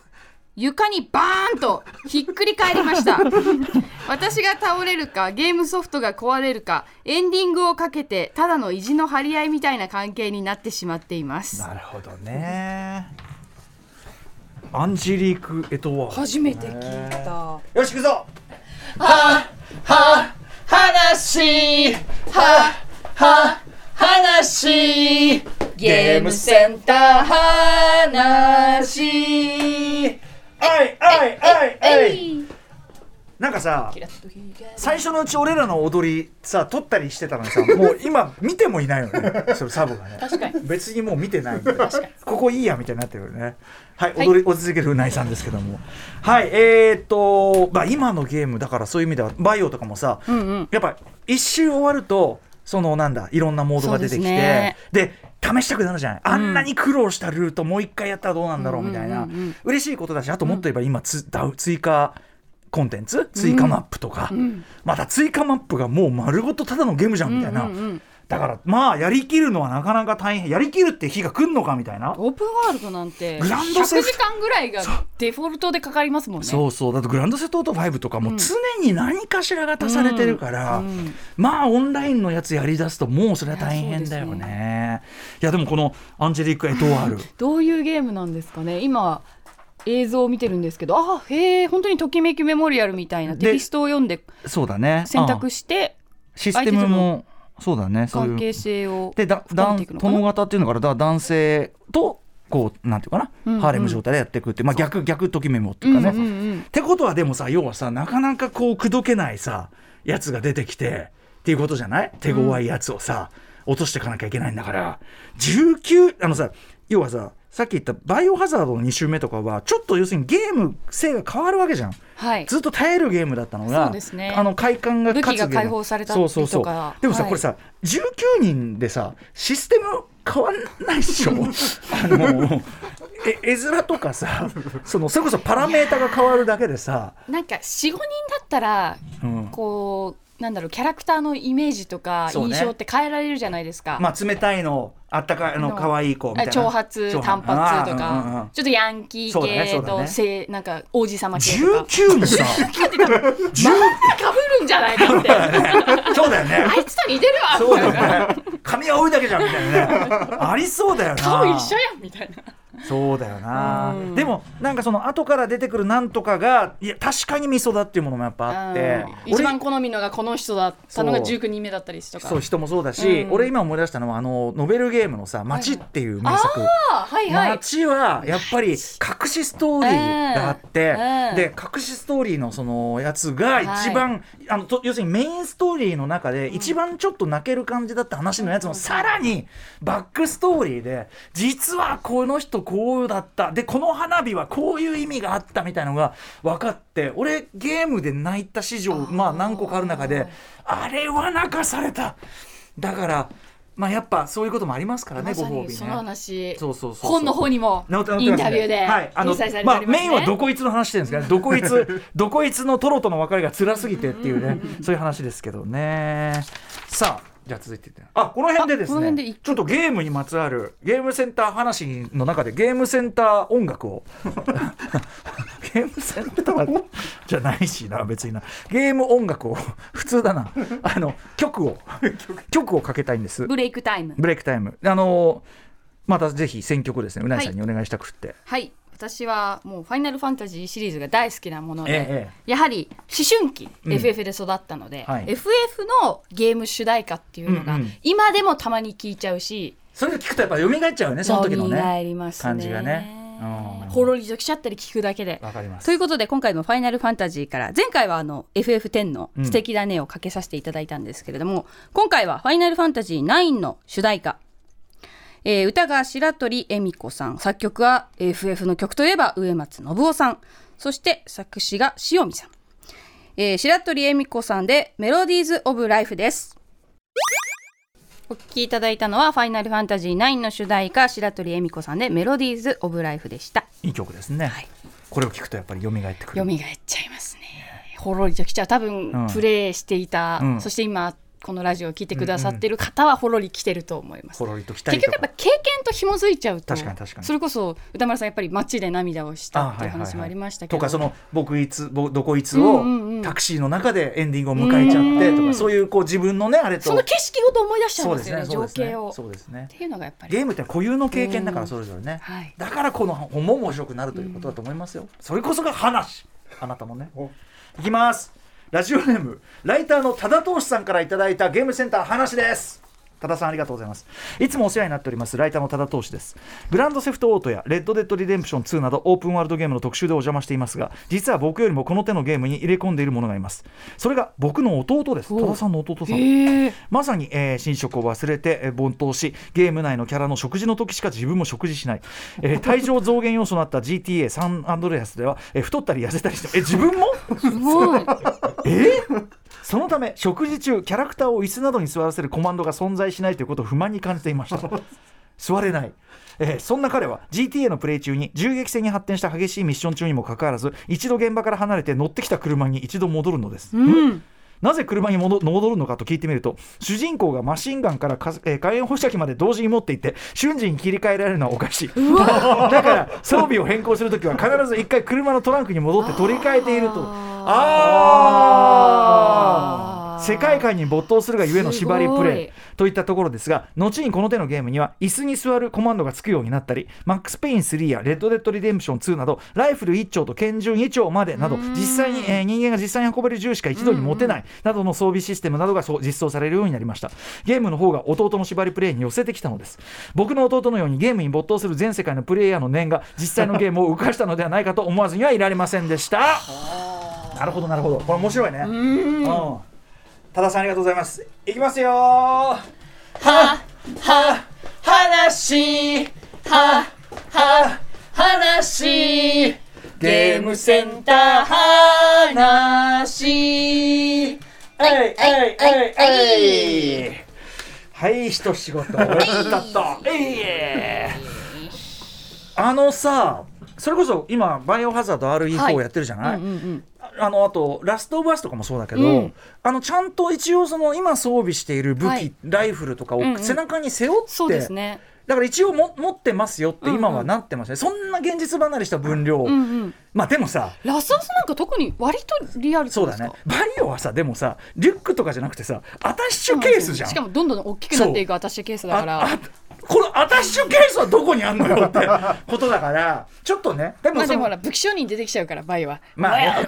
床にバーンとひっくり返りました。私が倒れるかゲームソフトが壊れるかエンディングをかけてただの意地の張り合いみたいな関係になってしまっています。
なるほどね。アンジェリーク・エトワール
初めて聞いた。
よし行くぞ。
話はは話。ゲームセンター話
あいあいあいあい。なんかさ最初のうち俺らの踊りさ撮ったりしてたのにさ もう今見てもいないよね。それサブがね。
確かに。
別にもう見てないんでここいいやみたいになってるよね。はい
はい。
踊り、踊り続けるうないさんですけども。はいえー、っとまあ今のゲームだからそういう意味ではバイオとかもさ、
うんうん。
やっぱ一周終わるとそのなんだいろんなモードが出てきて
ね。
で試したくなるじゃない、あんなに苦労したルートもう一回やったらどうなんだろうみたいな、
うんうん。うんうん
嬉しいことだしあともっと言えば今つ、ダウ追加コンテンツ？追加マップとか、また追加マップがもう丸ごとただのゲームじゃんみたいな、
うんうんうん
だからまあやりきるのはなかなか大変。やりきるって日が来るのかみたいな。
オープンワールドなんて
グランドセ
100
フ
時間ぐらいがデフォルトでかかりますもんね。
そうそう。だとグランドセットオート5とかも常に何かしらが足されてるから、
うん。うん。
まあオンラインのやつやりだすともうそれは大変だよね。いやでもこのアンジェリーク・エトワール。
どういうゲームなんですかね。今映像を見てるんですけど。あへえ本当にときめきメモリアルみたいな
で
テキストを読んで
そうだね。
選択
し
して
システムもそうだねそういう。
関係性を
でだだん
深めていくのかな？
殿方っていうのからだ男性とこうなんていうかな、
うんうん。
ハーレム状態でやっていくって、まあ、逆逆ときメモっていうかね、
うんうんうん。
ってことはでもさ要はさなかなかこう口説けないさやつが出てきてっていうことじゃない？手強いやつをさ、落としていかなきゃいけないんだから。19あのさ要はささっき言ったバイオハザードの2周目とかはちょっと要するにゲーム性が変わるわけじゃん。
はい。
ずっと耐えるゲームだったのが
そうですね。
あの快感が勝つ
が解放された
そうそうそう。でもさ、
はい。
これさ19人でさシステム変わんないでしょ？あのえ絵面とかさそのそれこそパラメータが変わるだけでさ、
なんか45人だったら
うん。
こうなんだろうキャラクターのイメージとか印象って変えられるじゃないですか。
まあ冷たいのあったかいの
の
可愛い子みたいな。
長髪短髪と
あーうんうんうん。
かちょっとヤンキー系
そうだね
とせなんか王子様系とか。
19にさ。
かぶるんじゃないかって。
そうだよね。
あいつと似てるわ
そうだよね。髪青いだけじゃんみたいなね。ありそうだよな。
顔一緒やんみたいな
そうだよな、
うん。
でもなんかその後から出てくるなんとかがいや確かに味噌だっていうものもやっぱあって。
うん。一番好みのがこの人だったのが19人目だったりとか。
そう人もそうだし、
うん。
俺今思い出したのはあのノベルゲームのさ「街」っていう名作、
あはいはい。
街はやっぱり隠しストーリーがあって、で隠しストーリーのそのやつが一番、あのと要するにメインストーリーの中で一番ちょっと泣ける感じだった話のやつのさらにバックストーリーで実はこの人こうだった。でこの花火はこういう意味があったみたいなのが分かって俺ゲームで泣いた史上まあ何個かある中であれは泣かされた。だからまあやっぱそういうこともありますからねご褒美ね。
にその話
そうそうそう
本の方にもインタビューで
はい、あのまあ、メインはどこいつの話してるんですかね。どこいつ どこいつのトロとの別れが辛すぎてっていうね。そういう話ですけどね。さあじゃあ続いてあこの辺でです
あこの辺で一
ねちょっとゲームにまつわるゲームセンター話の中でゲームセンター音楽を ゲームセンターじゃないしな別にな。ゲーム音楽を 普通だな。あの曲を 曲をかけたいんです。
ブレイクタイム。
ブレイクタイム。あのまたぜひ選曲をですねうなぎさんにお願いしたくって、
はい私はもう「ファイナルファンタジー」シリーズが大好きなもので、
ええ。
やはり思春期、
うん。
FF で育ったので、
はい。
FF のゲーム主題歌っていうのが、
うんうん。
今でもたまに聞いちゃうし
それ聞くとやっぱ蘇っちゃうよねその時のね。
蘇りますね。
感じがね。うん。
ほろりときちゃったり聞くだけで。
わかります。
ということで今回の「ファイナルファンタジー」から前回はあの FF10 の「素敵だね」をかけさせていただいたんですけれども、今回は「ファイナルファンタジー9」の主題歌えー歌が白鳥恵美子さん。作曲は FF の曲といえば植松信夫さん。そして作詞が塩見さん、えー白鳥恵美子さんで「メロディーズ・オブ・ライフ」です。お聴きいただいたのは「ファイナルファンタジー9」の主題歌白鳥恵美子さんで「メロディーズ・オブ・ライフ」でした。
いい曲ですね、
はい。
これを聞くとやっぱり蘇ってくる。
蘇っちゃいますねほろりときちゃう多分、
うん
プレイしていた、
うん
そして今このラジオを聞いてくださってる方はほろり来てると思います、結局やっぱ経験と紐づいちゃうと
確かに確かに。
それこそ歌丸さんやっぱり街で涙をしたっていう話もありましたけど、
とかその僕いつぼどこいつをタクシーの中でエンディングを迎えちゃってと
うん
かそういうこう自分のねあれと。
その景色ごと思い出しちゃ
そううんです
よね。
ね
情景を。
そうですね。
っていうのがやっぱり。
ゲームって固有の経験だから
うん。
それぞれね、
はい。
だからこの本も面白くなるということだと思いますよ、それこそが話。あなたもね。いきますラジオネームライターの多田投資さんからいただいたゲームセンター話です。多田さんありがとうございます。いつもお世話になっておりますライターの多田投資です。グランドセフトオートやレッドデッドリデンプション2などオープンワールドゲームの特集でお邪魔していますが実は僕よりもこの手のゲームに入れ込んでいるものがいます。それが僕の弟です。多田さんの弟さん。まさに、えー寝食を忘れて、えー凡闘しゲーム内のキャラの食事の時しか自分も食事しない、えー体重増減要素のあった GTA サンアンドレアスでは、えー太ったり痩せたりしてえ自分も？
すごい。
え？ーそのため食事中キャラクターを椅子などに座らせるコマンドが存在しないということを不満に感じていました。座れない、えーそんな彼は GTA のプレイ中に銃撃戦に発展した激しいミッション中にもかかわらず一度現場から離れて乗ってきた車に一度戻るのです、
うん
なぜ車に戻戻るのかと聞いてみると主人公がマシンガンから火炎放射器まで同時に持っていって瞬時に切り替えられるのはおかしい。だから装備を変更するときは必ず一回車のトランクに戻って取り替えていると。あー世界観に没頭するがゆえの縛りプレイといったところですが後にこの手のゲームには椅子に座るコマンドがつくようになったりマックス・ペイン3やレッド・デッド・リデンプション2などライフル1丁と拳銃2丁までなど実際に、えー人間が実際に運べる銃しか一度に持てないなどの装備システムなどが実装されるようになりました。ゲームの方が弟の縛りプレイに寄せてきたのです。僕の弟のようにゲームに没頭する全世界のプレイヤーの念が実際のゲームを動かしたのではないかと思わずにはいられませんでした。なるほどなるほど。これ面白いね。うん多田さんありがとうございます。いきますよ。ーはは話はは話。ゲームセンター話。はいはいはいはい。はい一仕事終わった。とえいあのさそれこそ今バイオハザード RE4
はい。
やってるじゃない、
うんうん
あのあとラストオブアスとかもそうだけど、
うん。
あのちゃんと一応その今装備している武器、
はい。
ライフルとかを
うんうん。
背中に背負って、
そうですね。
だから一応も持ってますよって今は
うん。うん
なってますね、そんな現実離れした分量、
うんうん。
まあでもさ
ラスアスなんか特に割とリアル
そうだね。バイオはさでもさリュックとかじゃなくてさアタッシュケースじゃん、
しかもどんどん大きくなっていくアタッシュケースだから
このアタッシュケースはどこにあんのよって ことだからちょっとね。でも
まあでもほら武器商人出てきちゃうからバイは。
まあね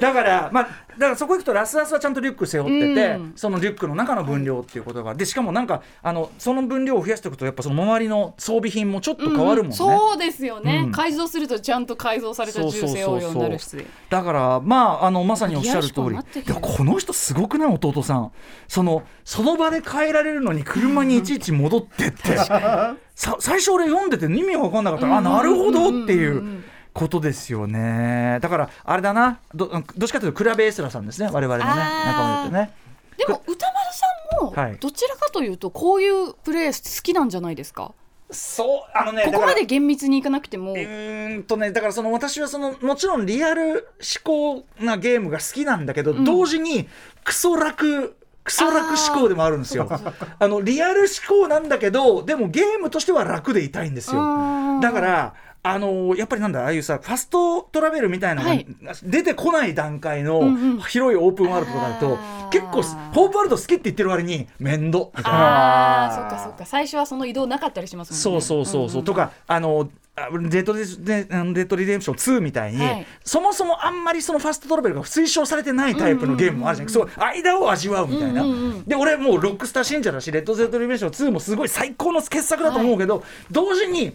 だからまあだからそこ行くとラスアスはちゃんとリュック背負ってて、
うん。
そのリュックの中の分量っていうことが。でしかもなんかあのその分量を増やしていくとやっぱその周りの装備品もちょっと変わるもんね、
そうですよね、
うん。
改造するとちゃんと改造された銃声をようになるし。
だからまああのまさにおっしゃる通り。い。やこの人すごくない弟さん。そのその場で変えられるのに車にいちいち戻ってって。さ最初俺読んでて意味が分かんなかった。ら、あなるほどっていう。ことですよね。だからあれだな。どどっちかというとクラベエスラさんですね。我々のね仲間でね。
でも歌丸さんも
はい。
どちらかというとこういうプレイ好きなんじゃないですか？
そうあのね
ここまで厳密にいかなくても。
うーんとねだからその私はそのもちろんリアル思考なゲームが好きなんだけど、
ん。
同時にクソ楽クソ楽思考でもあるんですよ。あのリアル思考なんだけどでもゲームとしては楽でいたいんですよ。だからあのやっぱりなんだああいうさファストトラベルみたいなのが
はい。
出てこない段階の
うんうん。
広いオープンワールドとかだと、
あー。
結構ホープワールド好きって言ってる割に面倒みたいな。
あーそっかそっか。最初はその移動なかったりしますもんね。
そうそうそうそう、とかあのあレッドリデッドリデンプション2みたいに、
はい。
そもそもあんまりそのファストトラベルが推奨されてないタイプのゲームもあるじゃん,、そう間を味わうみたいな、
うんうんうん
で俺もうロックスター信者だしレッド・デッド・リデンプション2もすごい最高の傑作だと思うけど、同時に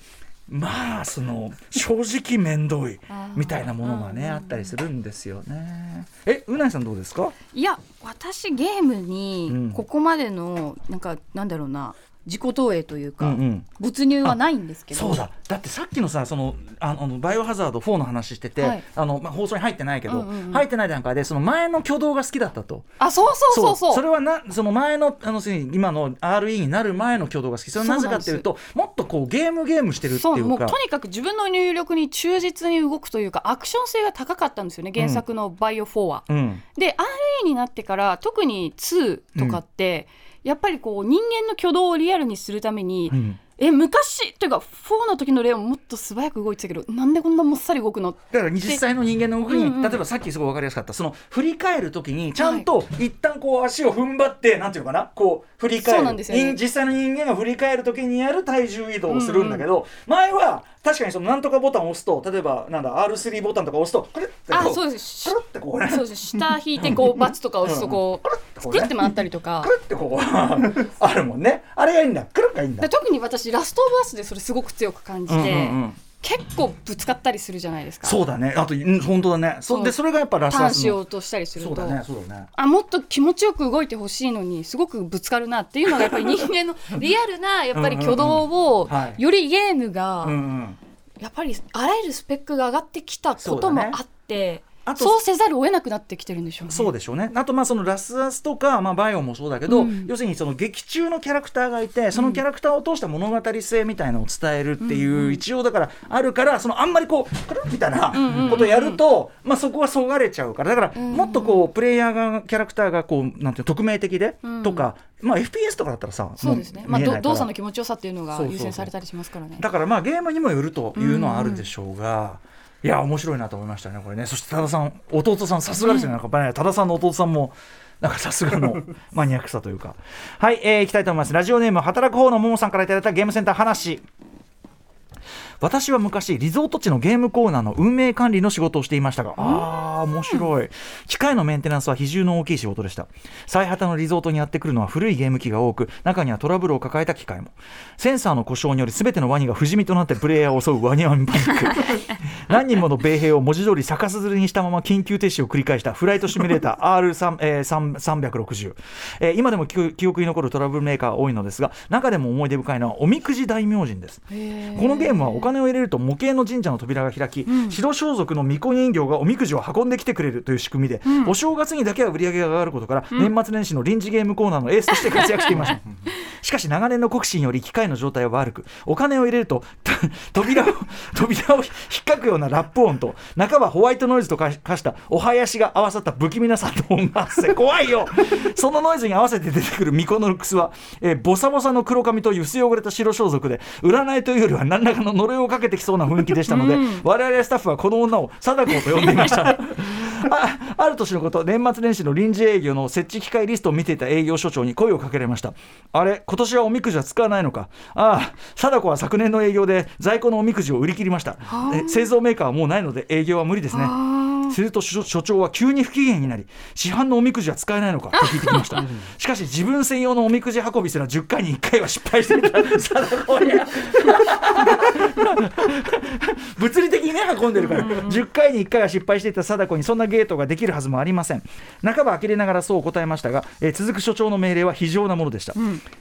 まあその正直面倒いみたいなものがねあったりするんですよね。えうなぎさんどうですか？
いや私ゲーム
うん。
にここまでのなんかなんだろうな自己投影というか、
うんうん。
没入はないんですけど。
そうだ。だってさっきのさそのあのバイオハザード4の話してて、
はい。
あのまあ、放送に入ってないけど、
うんうんうん。
入ってない段階でその前の挙動が好きだったと。
あそうそうそうそう。
それはなその前のあの今の RE になる前の挙動が好き。それはなぜかっていうともっとこうゲームゲームしてるって
そうもう
いうか
とにかく自分の入力に忠実に動くというかアクション性が高かったんですよね原作の「バイオ4は」
うん、
で RE になってから特に2とかって、やっぱりこう人間の挙動をリアルにするために、
うん。
え昔というか4の時のレオンもっと素早く動いてたけどなんでこんなもっさり動くの？
だから実際の人間の動きに、
うんうん
例えばさっきすごい分かりやすかった。その振り返る時にちゃんと一旦こう足を踏ん張って、なんていうのかな？こう振り返る。
ね。
人実際の人間が振り返る時にやる体重移動をするんだけど、前は確かにそのなんとかボタンを押すと例えばなんだ R3 ボタンとか押すとくるってこ
あ
う
そうです。
くるってこうね
そうです。下引いてこうバツとか押すとこう
うん
くるって回ったりとか。
くるってこう あるもんね。あれがいいんだ。くるがいいんだ。
で特に私ラストオブアスでそれすごく強く感じて、
うんうんうん
結構ぶつかったりするじゃないですか。
そうだね。あとうん本当だね。そでそれがやっぱラス
ターンしようとしたりすると。
そうだねそうだね。
あもっと気持ちよく動いてほしいのにすごくぶつかるなっていうのがやっぱり人間のリアルなやっぱり挙動をよりゲームがやっぱりあらゆるスペックが上がってきたこともあって
あと
そうせざるを得なくなってきてるんでしょうね。
そうでしょうね。あとまあそのラスアスとか、まあ、バイオもそうだけど、
うん。
要するにその劇中のキャラクターがいてそのキャラクターを通した物語性みたいのを伝えるっていう、一応だからあるからそのあんまりこうくるみたいなことをやると、まあ、そこはそがれちゃうから。だからもっとこうプレイヤーがキャラクターがこうなんていうの匿名的で、
うん。
とか、まあ、FPS とかだったらさ
そうですね、
も
まあ、動作の気持ちよさっていうのが優先されたりしますからね。
だからまあゲームにもよるというのはあるでしょうが、いや面白いなと思いましたねこれね。そして多田さん弟さんさすがですね、なんか多田さんの弟さんもなんかさすがのマニアックさというか。はい、えー、いきたいと思います。ラジオネーム働く方のももさんからいただいたゲームセンター話私は昔リゾート地のゲームコーナーの運営管理の仕事をしていましたがあー面白い。機械のメンテナンスは比重の大きい仕事でした。最果てのリゾートにやってくるのは古いゲーム機が多く中にはトラブルを抱えた機械も。センサーの故障により全てのワニが不死身となってプレイヤーを襲うワニワニパニック。何人もの米兵を文字通り逆さずりにしたまま緊急停止を繰り返したフライトシミュレーター R3、えー、3 360、えー今でも記記憶に残るトラブルメーカーが多いのですが中でも思い出深いのはおみくじ大明神です。このゲームはお金を入れると模型の神社の扉が開き、白装束の巫女人形がおみくじを運んできてくれるという仕組みで、お正月にだけは売り上げが上がることから、年末年始の臨時ゲームコーナーのエースとして活躍していました。しかし長年の酷使により機械の状態は悪くお金を入れると扉を 扉を引っかくようなラップ音と半ばホワイトノイズと化したお囃子が合わさった不気味な佐藤音が発生。怖いよ。そのノイズに合わせて出てくる巫女のルックスは、えーボサボサの黒髪とゆす汚れた白装束で占いというよりは何らかの呪いをかけてきそうな雰囲気でしたので、我々スタッフはこの女を貞子と呼んでいました。あある年のこと年末年始の臨時営業の設置機械リストを見ていた営業所長に声をかけられました。あれ今年はおみくじは使わないのか。ああ貞子は昨年の営業で在庫のおみくじを売り切りました。え製造メーカーはもうないので営業は無理ですねすると所所長は急に不機嫌になり市販のおみくじは使えないのかと聞いてきました。しかし自分専用のおみくじ運びすら10回に1回は失敗していた 物理的にね運んでるから。10回に1回は失敗していた貞子にそんなゲートができるはずもありません。半ば呆れながらそう答えましたが、えー続く所長の命令は非常なものでした、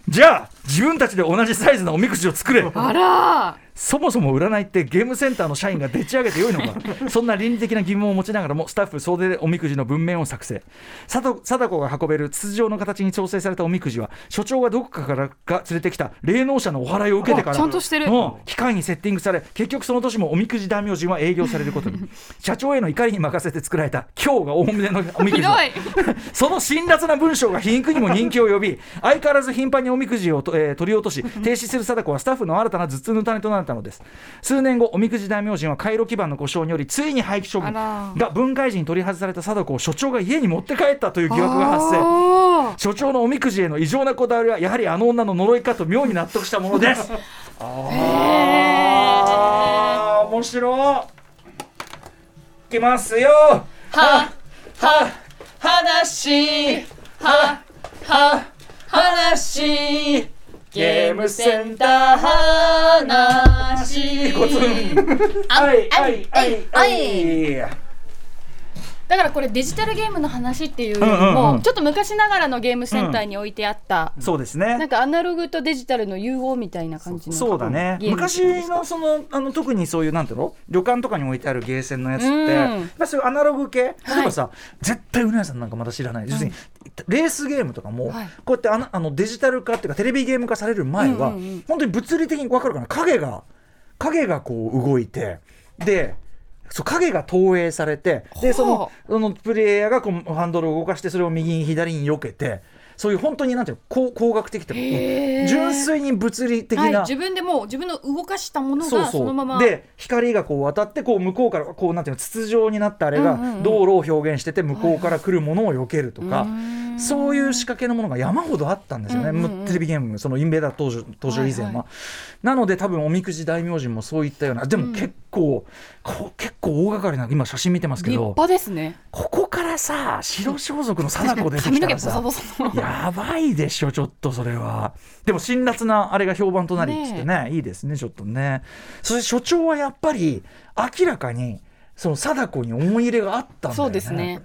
じゃあ自分たちで同じサイズのおみくじを作れ。
あら
そもそも占いってゲームセンターの社員がでっち上げてよいのか。そんな倫理的な疑問を持ちながらもスタッフ総出でおみくじの文面を作成。貞貞子が運べる筒状の形に調整されたおみくじは所長がどこかからが連れてきた霊能者のお祓いを受けてから
あちゃんとしてる。
うん。機械にセッティングされ結局その年もおみくじ大名人は営業されることに。社長への怒りに任せて作られた今日が大胸のおみくじ。その辛辣な文章が皮肉にも人気を呼び相変わらず頻繁におみくじをと、えー取り落とし停止する貞子はスタッフの新たな頭痛の種となったのです。数年後おみくじ大名人は回路基盤の故障によりついに廃棄処分
あ
が分解時に取り外された貞子を所長が家に持って帰ったという疑惑が発生。
あ
所長のおみくじへの異常なこだわりはやはりあの女の呪いかと妙に納得したものです。あー面白いきますよ。
はは話はは話ゲームセンター話。
コツン。はいはいはいはい。
だからこれデジタルゲームの話っていうよりも
ん
ちょっと昔ながらのゲームセンターに置いてあった
そうですね。
なんかアナログとデジタルの融合みたいな感じの
そうだね。昔のそのあの特にそういうなんていうの？旅館とかに置いてあるゲーセンのやつって、
うん。
そういうアナログ系？例えばさ、絶対うなやさんなんかまだ知らない。要するに、レースゲームとかも、
はい。
こうやってあのあのデジタル化っていうかテレビゲーム化される前は、
うんうんうん。
本当に物理的に分かるかな。影が影がこう動いてでそう影が投影されてでその
ほ
そのプレイヤーがこうハンドルを動かしてそれを右に左に避けてそういう本当になんていうの工工学的っていうか純粋に物理的な、
はい、自分でもう自分の動かしたものが
そ
のまま。
うで光がこう渡ってこう向こうからこうなんていうの筒状になったあれが
うんうんうん。
道路を表現してて向こうから来るものを避けるとか、
うーん
そういう仕掛けのものが山ほどあったんですよね、
うんうんうん。
テレビゲームそのインベーダー登場登場以前は、
はいはい。
なので多分おみくじ大名人もそういったようなでも結構、こう結構大掛かりな今写真見てますけ
立
ど
派ですね。
ここからさ白装束の貞子出てきたらさやばいでしょちょっとそれは。でも辛辣なあれが評判となりっつってねいいですねちょっとね。そして所長はやっぱり明らかにその貞子に思い入れがあったんだよね。
そうですね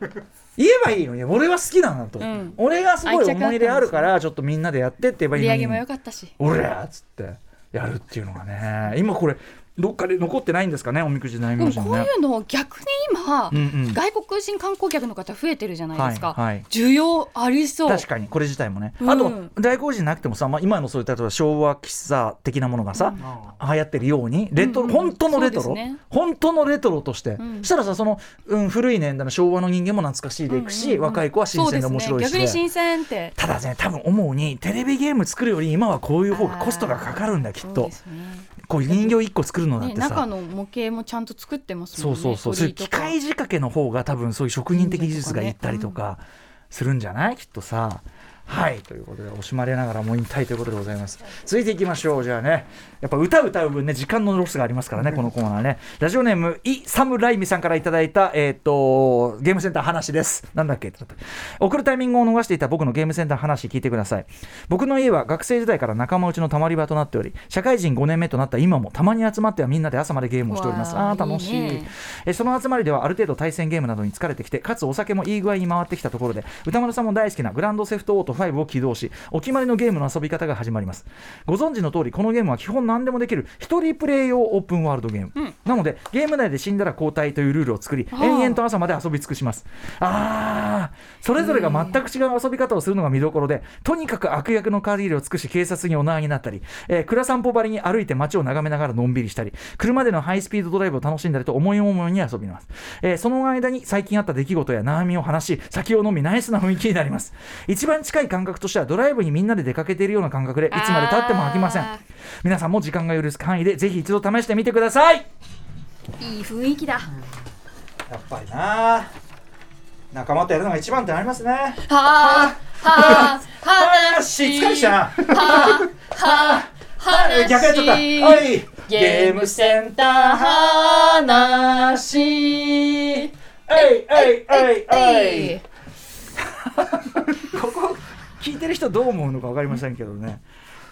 言えばいいのに俺は好きだと、
うん。
俺がすごい思い入れあるからちょっとみんなでやってって言えばいいのに。
売り上げも良かったし。
俺らっつってやるっていうのがね。今これどっかで残ってないんですかねおみくじ大名人ね。
こういうの逆に今、
うんうん。
外国人観光客の方増えてるじゃないですか、
はいはい。
需要ありそう。
確かにこれ自体もね、
うん。
あと外国人なくてもさ、まあ、今のそういう例えば昭和喫茶的なものがさ、流行ってるようにレトロ、
うんうん。
本当のレトロ、
ね。
本当のレトロとして、
ん。
したらさその、うん、古い年代の昭和の人間も懐かしいでいくし、
うんうん。うん
若い子は新鮮で面白いし
ね。逆に新鮮って。
ただね多分思うにテレビゲーム作るより今はこういう方がコストがかかるんだよきっとこう人形1個作るのだっ
ね
てさ、
中の模型もちゃんと作ってますもんね
そうそうそう、機械仕掛けの方が多分そういう職人的技術がいったりとかするんじゃない？きっとさ。はい。ということで惜しまれながらも引退ということでございます。続いていきましょう。じゃあねやっぱ歌歌う分ね時間のロスがありますからねこのコーナーね。ラジオネームイ・サムライミさんからいただいたえっ、とゲームセンター話です。なんだっけ送るタイミングを逃していた僕のゲームセンター話聞いてください。僕の家は学生時代から仲間内のたまり場となっており社会人5年目となった今もたまに集まってはみんなで朝までゲームをしております。
わあ
あー楽しい
ね。
えーその集まりではある程度対戦ゲームなどに疲れてきてかつお酒もいい具合に回ってきたところで歌丸さんも大好きなグランドセフトオート5を起動しお決まりのゲームの遊び方が始まります。ご存知の通りこのゲームは基本何でもできる一人プレイ用オープンワールドゲーム、なのでゲーム内で死んだら交代というルールを作り延々と朝まで遊び尽くします。あー。それぞれが全く違う遊び方をするのが見どころでとにかく悪役の限りを尽くし警察にお縄になったり、えー、蔵散歩ばりに歩いて街を眺めながらのんびりしたり車でのハイスピードドライブを楽しんだりと思い思いに遊びます、えーその間に最近あった出来事や悩みを話し酒を飲みナイスな雰囲気になります。一番近い感覚としてはドライブにみんなで出かけているような感覚でいつまでたっても飽きません。
あ
皆さんも時間が許す範囲でぜひ一度試してみてください。
いい雰囲気だ。
やっぱりな。仲間とやるのが一番ってなりますね。
はあはあ 話。
疲れしたな。
はあはあ話
逆やっちゃった。はい。
ゲームセンター話。
えいえいえいえい
い
ここ聞いてる人どう思うのか分かりませんけどね。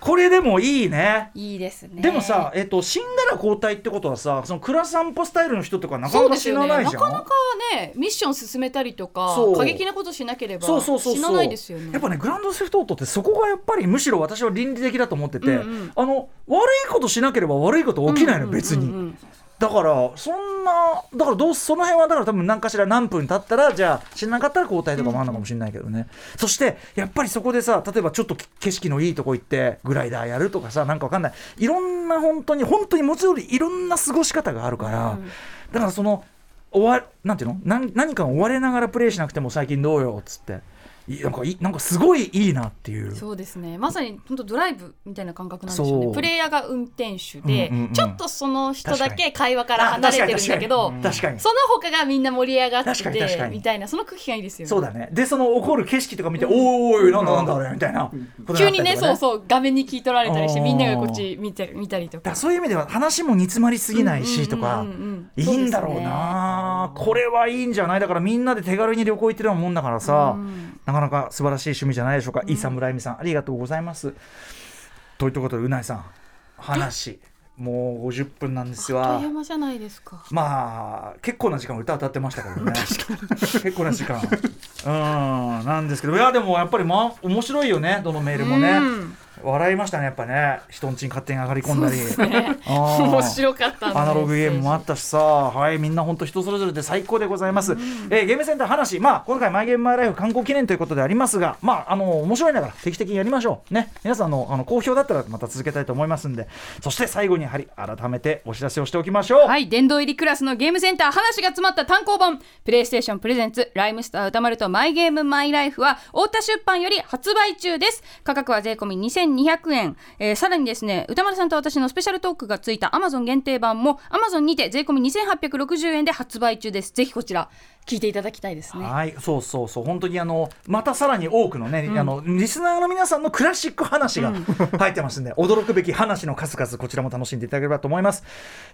これでもいいね。
いいですね。
でもさ、えっと、死んだら交代ってことはさそのクラ散歩スタイルの人とかなかなか死なないじゃん？
ねなかなかねミッション進めたりとか過激なことしなければ
そうそうそうそう。
死なないですよね。
やっぱねグランドセフトオートってそこがやっぱりむしろ私は倫理的だと思ってて、
うんうん。
あの悪いことしなければ悪いこと起きないの、
うんうんうんうん。
別にだからそんなだからどうその辺はだから多分何かしら何分経ったらじゃあ死ななかったら交代とかもあるのかもしれないけどね、そしてやっぱりそこでさ例えばちょっと景色のいいとこ行ってグライダーやるとかさなんかわかんない。いろんな本当に本当にもちろんいろんな過ごし方があるから、
うん。
だからその終わなんていうの？何何か追われながらプレイしなくても最近どうよっつって。いなんかいなんかすごいいいなっていう。
そうですね。まさに本当ドライブみたいな感覚なんでしょう
そう。
ねプレイヤーが運転手で、
うんうんうん。
ちょっとその人だけ会話から離れてるんだけど
あ確かに確かに。
その他がみんな盛り上がってみたいなその空気がいいですよね。
そうだね。でその起こる景色とか見て、おーおいなんだなんだあれみたいな。こと
急にねそう
う
そう画面に聞い取られたりしてみんながこっち見て見たりとか。
だからそういう意味では話も煮詰まりすぎないしとか
うんうんうんうん。
いいんだろうな。これはいいんじゃない？だからみんなで手軽に旅行行ってるようなもんだからさ、
うん。
なかなか素晴らしい趣味じゃないでしょうか、いい侍美さんありがとうございます。といったことでうないさん話。もう50分なんです
あっ
わ
という間じゃないですか。
まあ結構な時間歌歌ってましたからね。結構な時間。うんなんですけど。いやでもやっぱりまあ面白いよね。どのメールもね、
うん
笑いましたねやっぱね。人んちに勝手に上がり込んだり、
ね。面白かったんで
アナログゲームもあったしさ、はい、みんな本当人それぞれで最高でございます。えーゲームセンター話、まあ、今回、マイゲームマイライフ観光記念ということでありますが、まあ、あの、面白いながら定期的にやりましょう。ね。皆さんの、あの、好評だったらまた続けたいと思いますんで、そして最後にやはり改めてお知らせをしておきましょう。
はい、殿堂入りクラスのゲームセンター話が詰まった単行本。プレイステーションプレゼンツライムスター歌丸とマイゲームマイライフは太田出版より発売中です。価格は税込み2200円、えーさらにですね歌丸さんと私のスペシャルトークがついたアマゾン限定版もアマゾンにて税込み2860円で発売中です。ぜひこちら。聞いていただきたいですね。
はい、そうそうそう、本当にあの、またさらに多くのね、あの、リスナーの皆さんのクラシック話が 入ってますんで、驚くべき話の数々、こちらも楽しんでいただければと思います。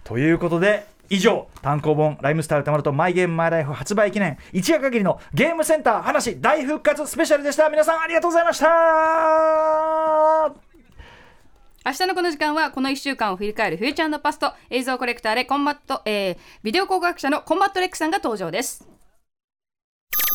ということで、以上、単行本、ライムスター宇多丸とマイゲームマイライフ発売記念、一夜限りのゲームセンター話大復活スペシャルでした。皆さんありがとうございました。
明日のこの時間はこの1週間を振り返る Future Past 映像コレクターでコンバット、えービデオ工学者のコンバットレックさんが登場です